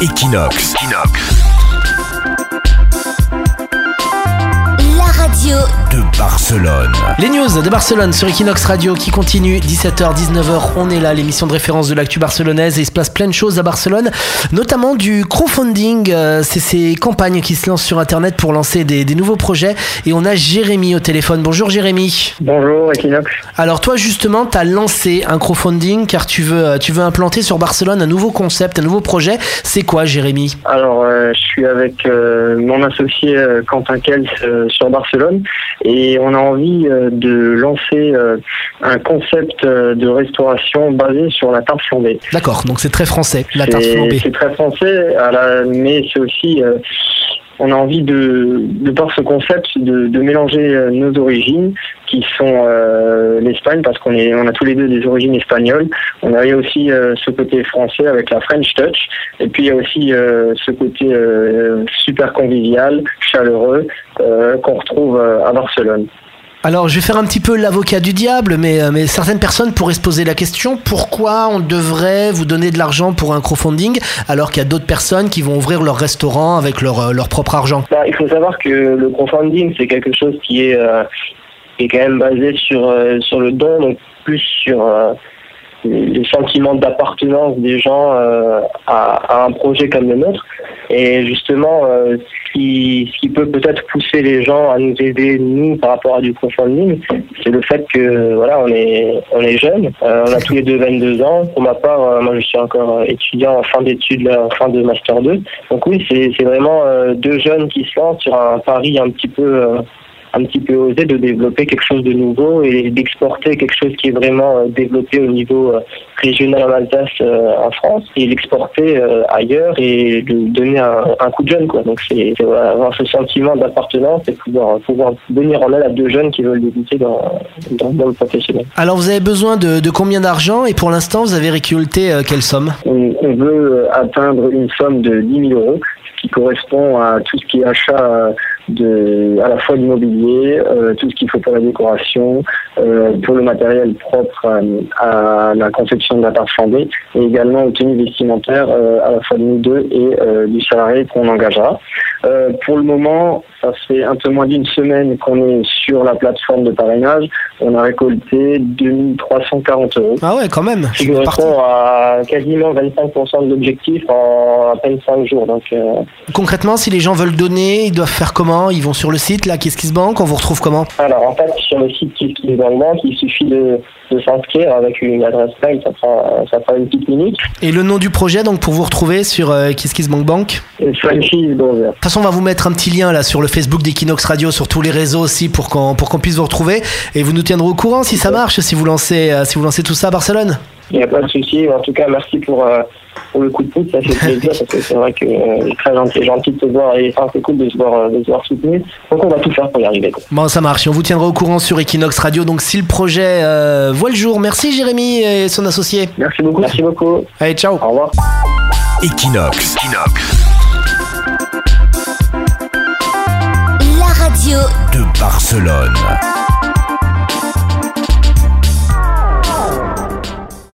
Equinox. La radio. De Barcelone. Les news de Barcelone sur Equinox Radio qui continue 17h 19h on est là l'émission de référence de l'actu barcelonaise et il se passe plein de choses à Barcelone notamment du crowdfunding euh, c'est ces campagnes qui se lancent sur internet pour lancer des, des nouveaux projets et on a Jérémy au téléphone. Bonjour Jérémy. Bonjour Equinox. alors toi justement tu as lancé un crowdfunding car tu veux euh, tu veux implanter sur Barcelone un nouveau concept un nouveau projet. C'est quoi Jérémy? Alors euh, je suis avec euh, mon associé euh, Quentin Kels euh, sur Barcelone et on a envie euh, de lancer euh, un concept euh, de restauration basé sur la tarte flambée. d'accord. Donc c'est très français la tarte C'est- flambée. C'est très français, mais c'est aussi on a envie de, de par ce concept de, mélanger euh, nos origines qui sont euh, l'Espagne parce qu'on est on a tous les deux des origines espagnoles. On a aussi euh, ce côté français avec la French Touch et puis il y a aussi ce côté super convivial, chaleureux qu'on retrouve à Barcelone. Alors, je vais faire un petit peu l'avocat du diable, mais, euh, mais certaines personnes pourraient se poser la question pourquoi on devrait vous donner de l'argent pour un crowdfunding alors qu'il y a d'autres personnes qui vont ouvrir leur restaurant avec leur, euh, leur propre argent? Bah, il faut savoir que le crowdfunding, c'est quelque chose qui est, euh, est quand même basé sur, sur le don, donc plus sur euh, les sentiments d'appartenance des gens à un projet comme le nôtre. Et justement, euh, ce, qui, ce qui peut peut-être pousser les gens à nous aider, nous, par rapport à du crowdfunding, c'est le fait que voilà, on est, on est jeunes, euh, on a tous les deux 22 ans. Pour ma part, euh, moi je suis encore étudiant en fin d'études, en fin de Master 2. Donc oui, c'est c'est vraiment euh, deux jeunes qui se lancent sur un pari un petit peu euh, un petit peu osé de développer quelque chose de nouveau et d'exporter quelque chose qui est vraiment euh, développé au niveau euh, régional en Alsace euh, en France et l'exporter euh, ailleurs et de donner un, un coup de jeune quoi. Donc c'est avoir ce sentiment d'appartenance et pouvoir pouvoir venir en aide à deux jeunes qui veulent débuter dans dans le monde professionnel. Alors, vous avez besoin de, de combien d'argent et pour l'instant, vous avez récolté euh, quelle somme? On, on veut atteindre une somme de 10 000 euros qui correspond à tout ce qui est achat euh, de, à la fois d'immobilier, euh, tout ce qu'il faut pour la décoration, euh, pour le matériel propre euh, à la conception de la tarte flambée, et également aux tenues vestimentaires euh, à la fois de nous deux et euh, du salarié qu'on engagera. Euh, pour le moment, ça fait un peu moins d'une semaine qu'on est sur la plateforme de parrainage. On a récolté 2340 euros Ah ouais, quand même. qui suis parti. correspond à quasiment 25% de l'objectif en à peine 5 jours. Donc, euh, Concrètement, si les gens veulent donner, ils doivent faire comment? Ils vont sur le site, là, KissKissBank, on vous retrouve comment? Alors, en fait, sur le site KissKissBankBank, il suffit de, de s'inscrire avec une adresse mail, ça prend, ça prend une petite minute. Et le nom du projet, donc, pour vous retrouver sur euh, KissKissBankBank De toute façon, on va vous mettre un petit lien là sur le Facebook d'Equinox Radio, sur tous les réseaux aussi, pour qu'on pour qu'on puisse vous retrouver. Et vous nous tiendrez au courant si ça marche, si vous lancez, euh, si vous lancez tout ça à Barcelone. Il n'y a pas de souci. En tout cas, merci pour, euh, pour le coup de pouce. Ça fait plaisir parce que c'est vrai que euh, c'est très gentil, gentil de te voir et enfin, c'est cool de se voir, euh, de se voir soutenu. Donc, on va tout faire pour y arriver. Quoi. Bon, ça marche. Et on vous tiendra au courant sur Equinox Radio. Donc, si le projet euh, voit le jour, merci Jérémy et son associé. Merci beaucoup. Merci beaucoup. Allez, ciao. Au revoir. Equinox. Barcelone.